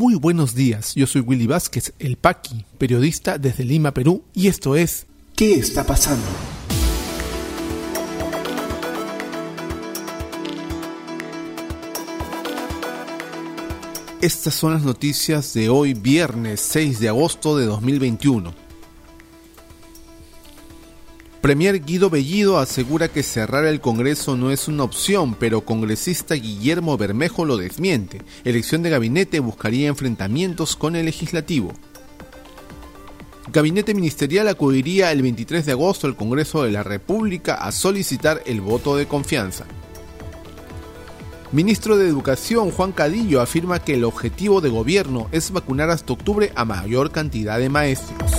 Muy buenos días, yo soy Willy Vázquez, el Paqui, periodista desde Lima, Perú, y esto es ¿Qué está pasando? Estas son las noticias de hoy, viernes 6 de agosto de 2021. Premier Guido Bellido asegura que cerrar el Congreso no es una opción, pero congresista Guillermo Bermejo lo desmiente. Elección de gabinete buscaría enfrentamientos con el legislativo. Gabinete Ministerial acudiría el 23 de agosto al Congreso de la República a solicitar el voto de confianza. Ministro de Educación Juan Cadillo afirma que el objetivo de gobierno es vacunar hasta octubre a mayor cantidad de maestros.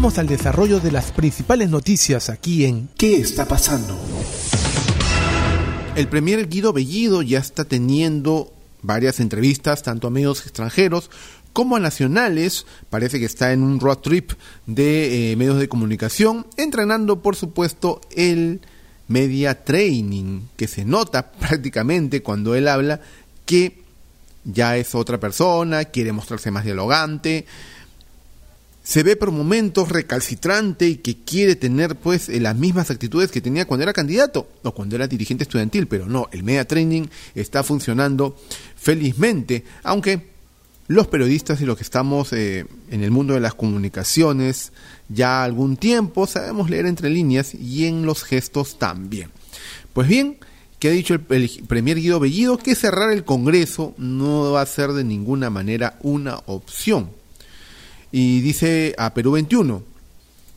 Vamos al desarrollo de las principales noticias aquí en ¿Qué está pasando? El premier Guido Bellido ya está teniendo varias entrevistas tanto a medios extranjeros como a nacionales, parece que está en un road trip de eh, medios de comunicación, entrenando por supuesto el media training, que se nota prácticamente cuando él habla que ya es otra persona, quiere mostrarse más dialogante, se ve por momentos recalcitrante y que quiere tener pues eh, las mismas actitudes que tenía cuando era candidato o cuando era dirigente estudiantil, pero no, el media training está funcionando felizmente, aunque los periodistas y los que estamos eh, en el mundo de las comunicaciones ya algún tiempo sabemos leer entre líneas y en los gestos también. Pues bien, que ha dicho el, el, Premier Guido Bellido que cerrar el Congreso no va a ser de ninguna manera una opción. Y dice a Perú 21,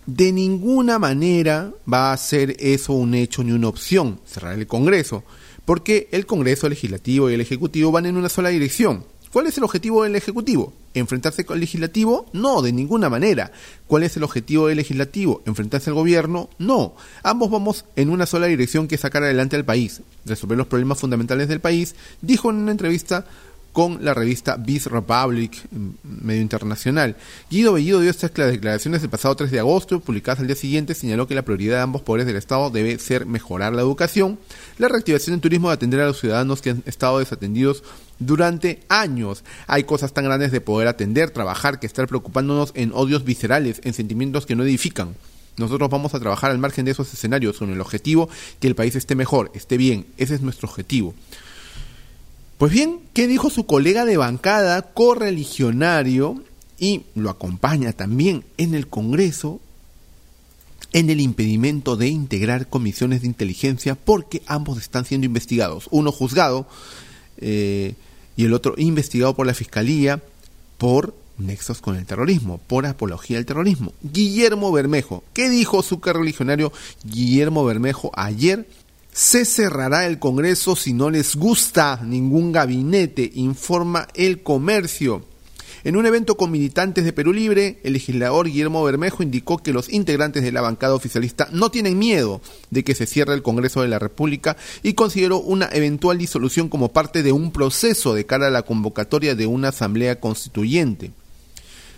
de ninguna manera va a ser eso un hecho ni una opción, cerrar el Congreso, porque el Congreso, el Legislativo y el Ejecutivo van en una sola dirección ¿Cuál es el objetivo del Ejecutivo? ¿Enfrentarse con el Legislativo? No, de ninguna manera. ¿Cuál es el objetivo del Legislativo? ¿Enfrentarse al Gobierno? No. Ambos vamos en una sola dirección que es sacar adelante al país, resolver los problemas fundamentales del país, dijo en una entrevista con la revista Biz Republic, medio internacional. Guido Bellido dio estas declaraciones el pasado 3 de agosto, publicadas al día siguiente, señaló que la prioridad de ambos poderes del Estado debe ser mejorar la educación, la reactivación del turismo de atender a los ciudadanos que han estado desatendidos durante años. Hay cosas tan grandes de poder atender, trabajar, que estar preocupándonos en odios viscerales, en sentimientos que no edifican. Nosotros vamos a trabajar al margen de esos escenarios con el objetivo que el país esté mejor, esté bien. Ese es nuestro objetivo. Pues bien, ¿qué dijo su colega de bancada, correligionario, y lo acompaña también en el Congreso, en el impedimento de integrar comisiones de inteligencia porque ambos están siendo investigados, uno juzgado eh, y el otro investigado por la Fiscalía por nexos con el terrorismo, por apología del terrorismo. Guillermo Bermejo, ¿qué dijo su correligionario Guillermo Bermejo ayer? Se cerrará el Congreso si no les gusta ningún gabinete, informa el comercio. En un evento con militantes de Perú Libre, el legislador Guillermo Bermejo indicó que los integrantes de la bancada oficialista no tienen miedo de que se cierre el Congreso de la República y consideró una eventual disolución como parte de un proceso de cara a la convocatoria de una asamblea constituyente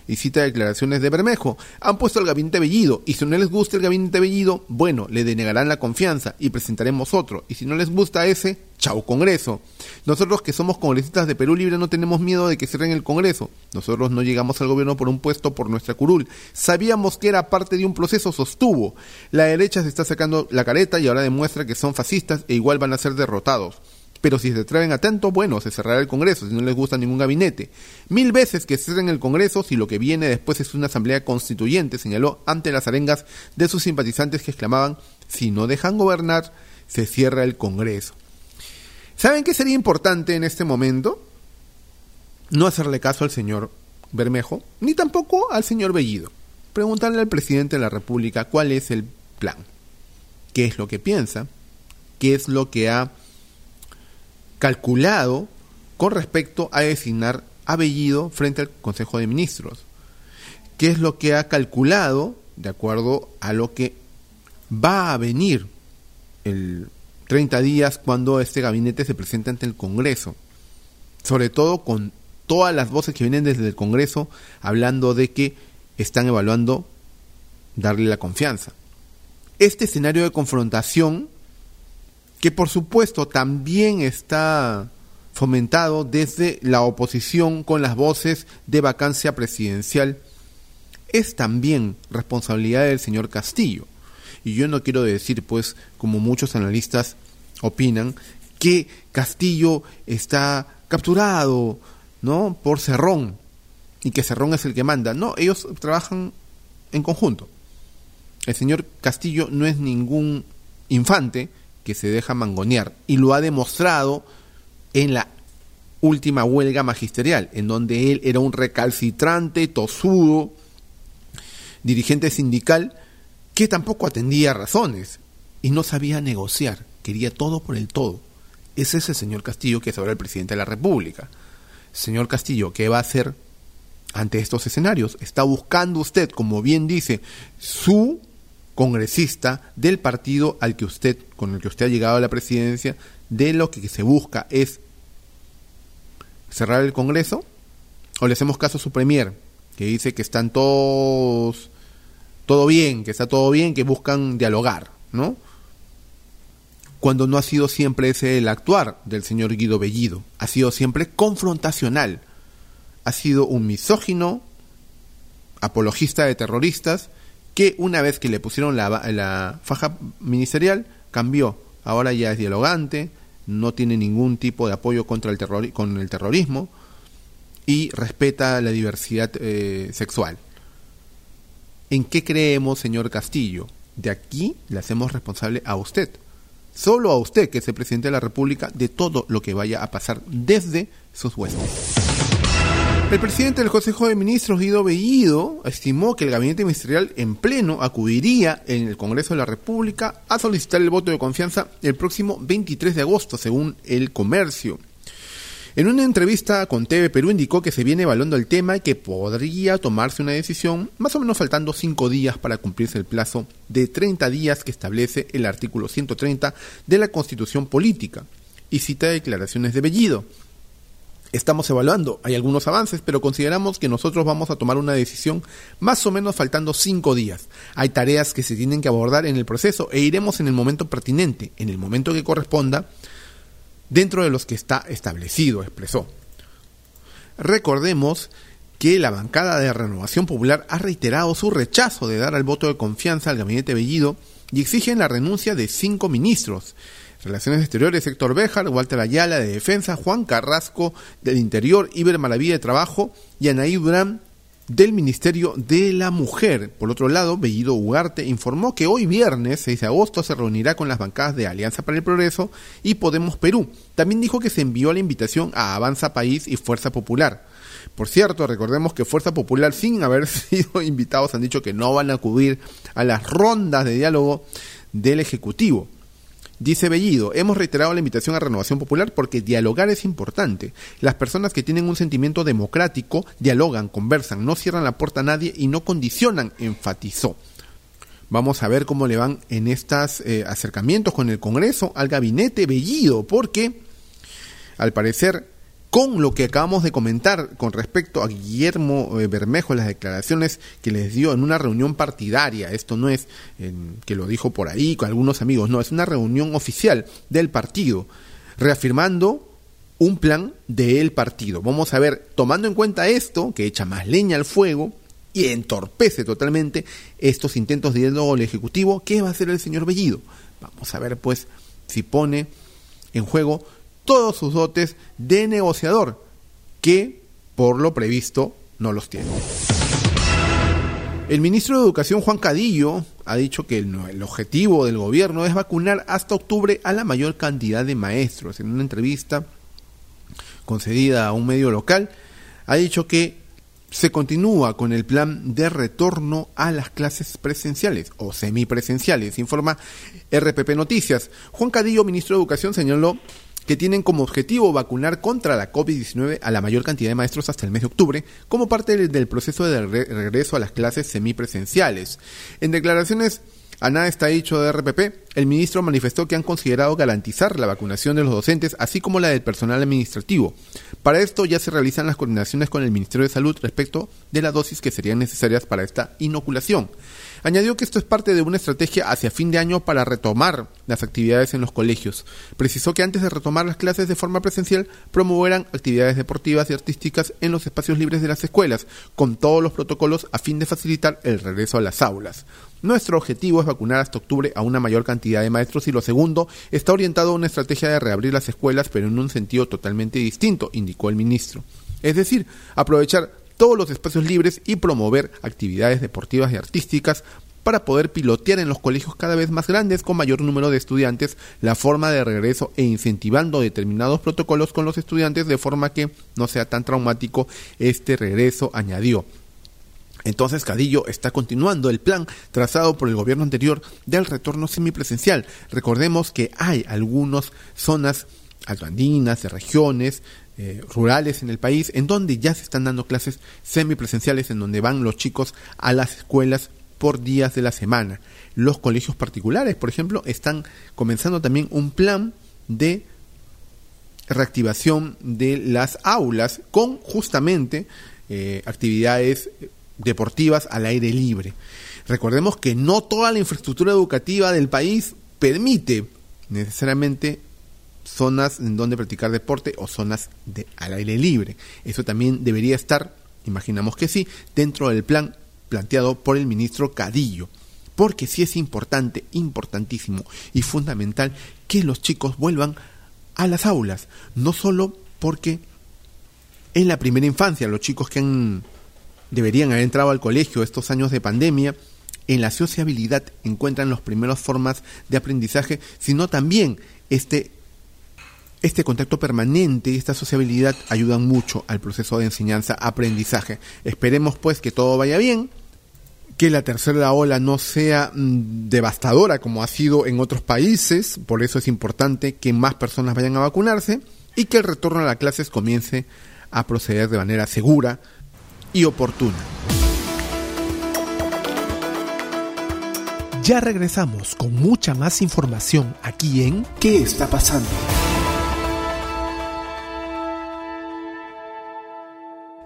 y cita declaraciones de Bermejo. Han puesto al gabinete Bellido y si no les gusta el gabinete Bellido, bueno, le denegarán la confianza y presentaremos otro. Y si no les gusta ese, chau Congreso. Nosotros que somos congresistas de Perú Libre no tenemos miedo de que cierren el Congreso. Nosotros no llegamos al gobierno por un puesto por nuestra curul. Sabíamos que era parte de un proceso, sostuvo. La derecha se está sacando la careta y ahora demuestra que son fascistas e igual van a ser derrotados. Pero si se atreven a tanto, bueno, se cerrará el Congreso, si no les gusta ningún gabinete. Mil veces que cierren el Congreso si lo que viene después es una asamblea constituyente, señaló ante las arengas de sus simpatizantes que exclamaban, si no dejan gobernar, se cierra el Congreso. ¿Saben qué sería importante en este momento? No hacerle caso al señor Bermejo, ni tampoco al señor Bellido. Preguntarle al presidente de la República cuál es el plan, qué es lo que piensa, qué es lo que ha calculado con respecto a designar a Bellido frente al Consejo de Ministros. ¿Qué es lo que ha calculado de acuerdo a lo que va a venir el 30 días cuando este gabinete se presente ante el Congreso? Sobre todo con todas las voces que vienen desde el Congreso hablando de que están evaluando darle la confianza. Este escenario de confrontación que por supuesto también está fomentado desde la oposición con las voces de vacancia presidencial, es también responsabilidad del señor Castillo. Y yo no quiero decir, pues, como muchos analistas opinan, que Castillo está capturado, ¿no? Por Cerrón y que Cerrón es el que manda. No, ellos trabajan en conjunto. El señor Castillo no es ningún infante que se deja mangonear y lo ha demostrado en la última huelga magisterial, en donde él era un recalcitrante, tosudo, dirigente sindical que tampoco atendía razones y no sabía negociar, quería todo por el todo. Ese es el señor Castillo que es ahora el presidente de la República. Señor Castillo, ¿qué va a hacer ante estos escenarios? Está buscando usted, como bien dice, su congresista del partido al que usted, con el que usted ha llegado a la presidencia, de lo que se busca es cerrar el Congreso, o le hacemos caso a su premier, que dice que están todos todo bien, que está todo bien, que buscan dialogar, ¿no? Cuando no ha sido siempre ese el actuar del señor Guido Bellido, ha sido siempre confrontacional, ha sido un misógino, apologista de terroristas, que una vez que le pusieron la, la faja ministerial, cambió, ahora ya es dialogante, no tiene ningún tipo de apoyo contra el terror, con el terrorismo y respeta la diversidad eh, sexual. ¿En qué creemos, señor Castillo? De aquí le hacemos responsable a usted. Solo a usted, que es el presidente de la República, de todo lo que vaya a pasar desde sus huestes. El presidente del Consejo de Ministros, Guido Bellido, estimó que el gabinete ministerial en pleno acudiría en el Congreso de la República a solicitar el voto de confianza el próximo 23 de agosto, según el comercio. En una entrevista con TV Perú indicó que se viene evaluando el tema y que podría tomarse una decisión más o menos faltando cinco días para cumplirse el plazo de 30 días que establece el artículo 130 de la Constitución Política y cita declaraciones de Bellido. Estamos evaluando, hay algunos avances, pero consideramos que nosotros vamos a tomar una decisión más o menos faltando cinco días. Hay tareas que se tienen que abordar en el proceso e iremos en el momento pertinente, en el momento que corresponda, dentro de los que está establecido, expresó. Recordemos que la bancada de Renovación Popular ha reiterado su rechazo de dar el voto de confianza al gabinete Bellido y exigen la renuncia de cinco ministros. Relaciones Exteriores, Héctor Béjar, Walter Ayala de Defensa, Juan Carrasco del Interior, Iber Maravilla de Trabajo y Anaí Durán del Ministerio de la Mujer. Por otro lado, Bellido Ugarte informó que hoy viernes 6 de agosto se reunirá con las bancadas de Alianza para el Progreso y Podemos Perú. También dijo que se envió la invitación a Avanza País y Fuerza Popular. Por cierto, recordemos que Fuerza Popular, sin haber sido invitados, han dicho que no van a acudir a las rondas de diálogo del Ejecutivo. Dice Bellido, hemos reiterado la invitación a Renovación Popular porque dialogar es importante. Las personas que tienen un sentimiento democrático dialogan, conversan, no cierran la puerta a nadie y no condicionan, enfatizó. Vamos a ver cómo le van en estos eh, acercamientos con el Congreso al gabinete Bellido, porque al parecer con lo que acabamos de comentar con respecto a Guillermo eh, Bermejo, las declaraciones que les dio en una reunión partidaria, esto no es que lo dijo por ahí con algunos amigos, no, es una reunión oficial del partido, reafirmando un plan del partido. Vamos a ver, tomando en cuenta esto, que echa más leña al fuego y entorpece totalmente estos intentos de diálogo Ejecutivo, ¿qué va a hacer el señor Bellido? Vamos a ver, pues, si pone en juego todos sus dotes de negociador, que por lo previsto no los tiene. El ministro de Educación Juan Cadillo ha dicho que el, objetivo del gobierno es vacunar hasta octubre a la mayor cantidad de maestros. En una entrevista concedida a un medio local, ha dicho que se continúa con el plan de retorno a las clases presenciales o semipresenciales, informa RPP Noticias. Juan Cadillo, ministro de Educación, señaló que tienen como objetivo vacunar contra la COVID-19 a la mayor cantidad de maestros hasta el mes de octubre, como parte del proceso de regreso a las clases semipresenciales. En declaraciones A nada está dicho de RPP, el ministro manifestó que han considerado garantizar la vacunación de los docentes, así como la del personal administrativo. Para esto ya se realizan las coordinaciones con el Ministerio de Salud respecto de las dosis que serían necesarias para esta inoculación. Añadió que esto es parte de una estrategia hacia fin de año para retomar las actividades en los colegios. Precisó que antes de retomar las clases de forma presencial, promoverán actividades deportivas y artísticas en los espacios libres de las escuelas, con todos los protocolos a fin de facilitar el regreso a las aulas. Nuestro objetivo es vacunar hasta octubre a una mayor cantidad de maestros y lo segundo está orientado a una estrategia de reabrir las escuelas pero en un sentido totalmente distinto, indicó el ministro. Es decir, aprovechar todos los espacios libres y promover actividades deportivas y artísticas para poder pilotear en los colegios cada vez más grandes con mayor número de estudiantes la forma de regreso e incentivando determinados protocolos con los estudiantes de forma que no sea tan traumático este regreso, añadió. Entonces Cadillo está continuando el plan trazado por el gobierno anterior del retorno semipresencial. Recordemos que hay algunas zonas albandinas, de regiones eh, rurales en el país, en donde ya se están dando clases semipresenciales, en donde van los chicos a las escuelas por días de la semana. Los colegios particulares, por ejemplo, están comenzando también un plan de reactivación de las aulas con justamente eh, actividades deportivas al aire libre. Recordemos que no toda la infraestructura educativa del país permite necesariamente zonas en donde practicar deporte o zonas de, al aire libre. Eso también debería estar, imaginamos que sí, dentro del plan planteado por el ministro Cadillo. Porque sí es importante, importantísimo y fundamental que los chicos vuelvan a las aulas. No solo porque en la primera infancia los chicos que han deberían haber entrado al colegio estos años de pandemia, en la sociabilidad encuentran las primeras formas de aprendizaje, sino también este, este contacto permanente y esta sociabilidad ayudan mucho al proceso de enseñanza-aprendizaje. Esperemos pues que todo vaya bien, que la tercera ola no sea mm, devastadora como ha sido en otros países, por eso es importante que más personas vayan a vacunarse y que el retorno a las clases comience a proceder de manera segura, y oportuna. Ya regresamos con mucha más información aquí en ¿Qué está pasando?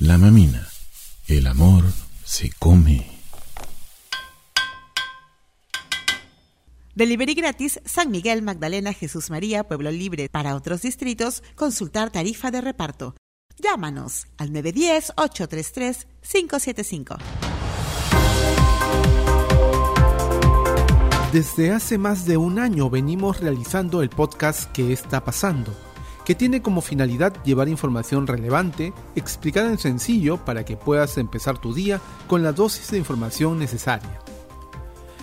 La mamina, el amor se come. Delivery gratis San Miguel, Magdalena, Jesús María, Pueblo Libre. Para otros distritos, consultar tarifa de reparto. Llámanos al 910-833-575. Desde hace más de un año venimos realizando el podcast ¿Qué está pasando? Que tiene como finalidad llevar información relevante, explicada en sencillo para que puedas empezar tu día con la dosis de información necesaria.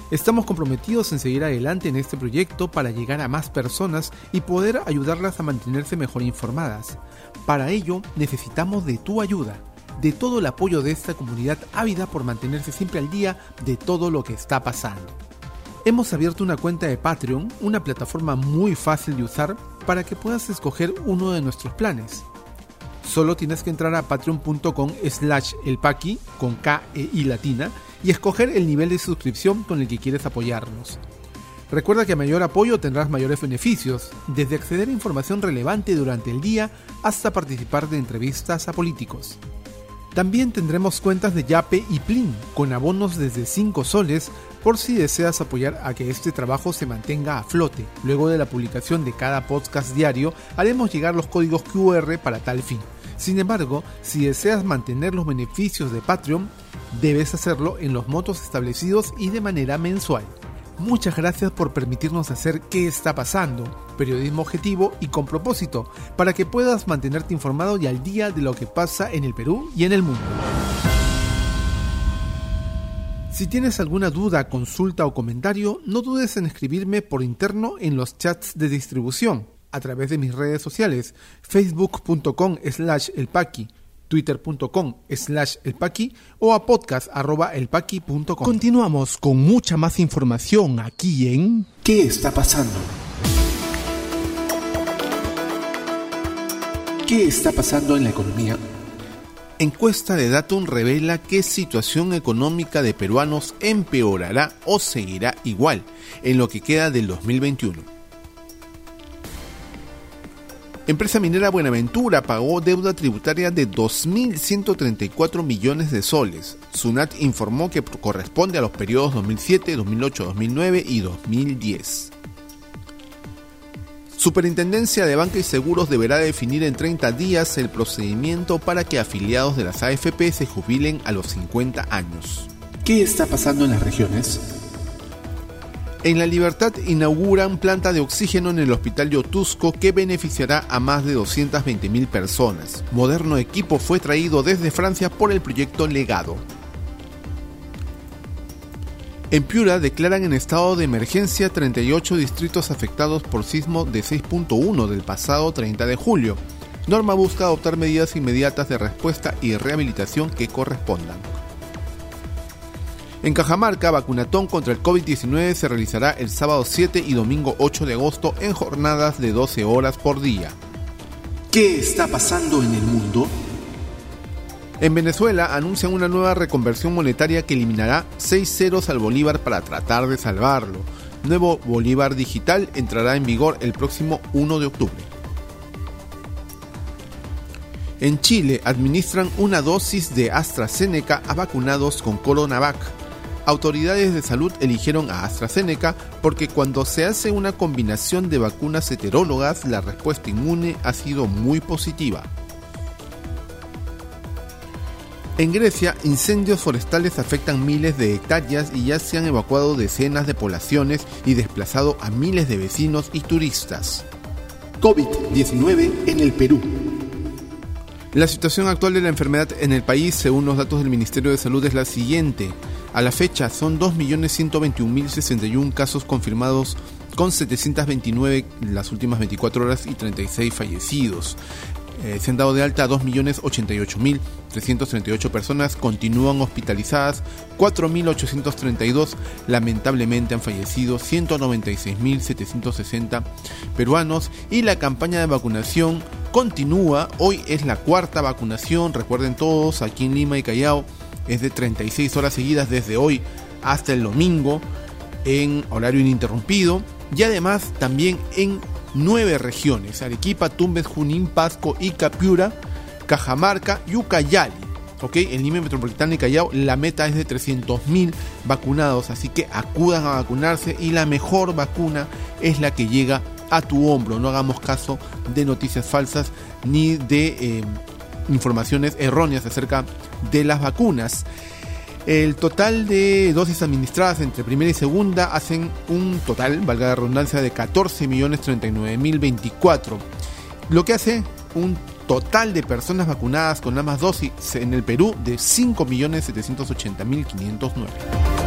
Estamos comprometidos en seguir adelante en este proyecto para llegar a más personas y poder ayudarlas a mantenerse mejor informadas. Para ello necesitamos de tu ayuda, de todo el apoyo de esta comunidad ávida por mantenerse siempre al día de todo lo que está pasando. Hemos abierto una cuenta de Patreon, una plataforma muy fácil de usar para que puedas escoger uno de nuestros planes. Solo tienes que entrar a patreon.com slash elpaqui con K e I latina y escoger el nivel de suscripción con el que quieres apoyarnos. Recuerda que a mayor apoyo tendrás mayores beneficios, desde acceder a información relevante durante el día hasta participar de entrevistas a políticos. También tendremos cuentas de Yape y Plin, con abonos desde 5 soles por si deseas apoyar a que este trabajo se mantenga a flote. Luego de la publicación de cada podcast diario, haremos llegar los códigos QR para tal fin. Sin embargo, si deseas mantener los beneficios de Patreon, debes hacerlo en los motos establecidos y de manera mensual. Muchas gracias por permitirnos hacer qué está pasando, periodismo objetivo y con propósito, para que puedas mantenerte informado y al día de lo que pasa en el Perú y en el mundo. Si tienes alguna duda, consulta o comentario, no dudes en escribirme por interno en los chats de distribución, a través de mis redes sociales, facebook.com slash elpaqui, twitter.com slash elpaqui o a podcast arroba elpaqui.com. Continuamos con mucha más información aquí en ¿Qué está pasando? ¿Qué está pasando en la economía? Encuesta de Datum revela que situación económica de peruanos empeorará o seguirá igual en lo que queda del 2021. Empresa minera Buenaventura pagó deuda tributaria de 2.134 millones de soles. Sunat informó que corresponde a los periodos 2007, 2008, 2009 y 2010. Superintendencia de Banca y Seguros deberá definir en 30 días el procedimiento para que afiliados de las AFP se jubilen a los 50 años. ¿Qué está pasando en las regiones? En La Libertad inauguran planta de oxígeno en el Hospital Yotusco que beneficiará a más de 220.000 personas. Moderno equipo fue traído desde Francia por el proyecto Legado. En Piura declaran en estado de emergencia 38 distritos afectados por sismo de 6.1 del pasado 30 de julio. Norma busca adoptar medidas inmediatas de respuesta y rehabilitación que correspondan. En Cajamarca, vacunatón contra el COVID-19 se realizará el sábado 7 y domingo 8 de agosto en jornadas de 12 horas por día. ¿Qué está pasando en el mundo? En Venezuela anuncian una nueva reconversión monetaria que eliminará 6 ceros al bolívar para tratar de salvarlo. Nuevo bolívar digital entrará en vigor el próximo 1 de octubre. En Chile administran una dosis de AstraZeneca a vacunados con Coronavac. Autoridades de salud eligieron a AstraZeneca porque cuando se hace una combinación de vacunas heterólogas la respuesta inmune ha sido muy positiva. En Grecia, incendios forestales afectan miles de hectáreas y ya se han evacuado decenas de poblaciones y desplazado a miles de vecinos y turistas. COVID-19 en el Perú. La situación actual de la enfermedad en el país, según los datos del Ministerio de Salud, es la siguiente. A la fecha son 2.121.061 casos confirmados con 729 en las últimas 24 horas y 36 fallecidos. Eh, se han dado de alta a 2.088.338 personas, continúan hospitalizadas 4.832, lamentablemente han fallecido 196.760 peruanos y la campaña de vacunación continúa, hoy es la cuarta vacunación, recuerden todos, aquí en Lima y Callao es de 36 horas seguidas desde hoy hasta el domingo en horario ininterrumpido y además también en nueve regiones, Arequipa, Tumbes, Junín, Pasco, Ica, Piura, Cajamarca y Ucayali. ¿ok? En Lima Metropolitana Callao la meta es de 300.000 vacunados, así que acudan a vacunarse y la mejor vacuna es la que llega a tu hombro. No hagamos caso de noticias falsas ni de eh, informaciones erróneas acerca de las vacunas. El total de dosis administradas entre primera y segunda hacen un total, valga la redundancia, de 14.039.024, lo que hace un total de personas vacunadas con ambas dosis en el Perú de 5.780.509.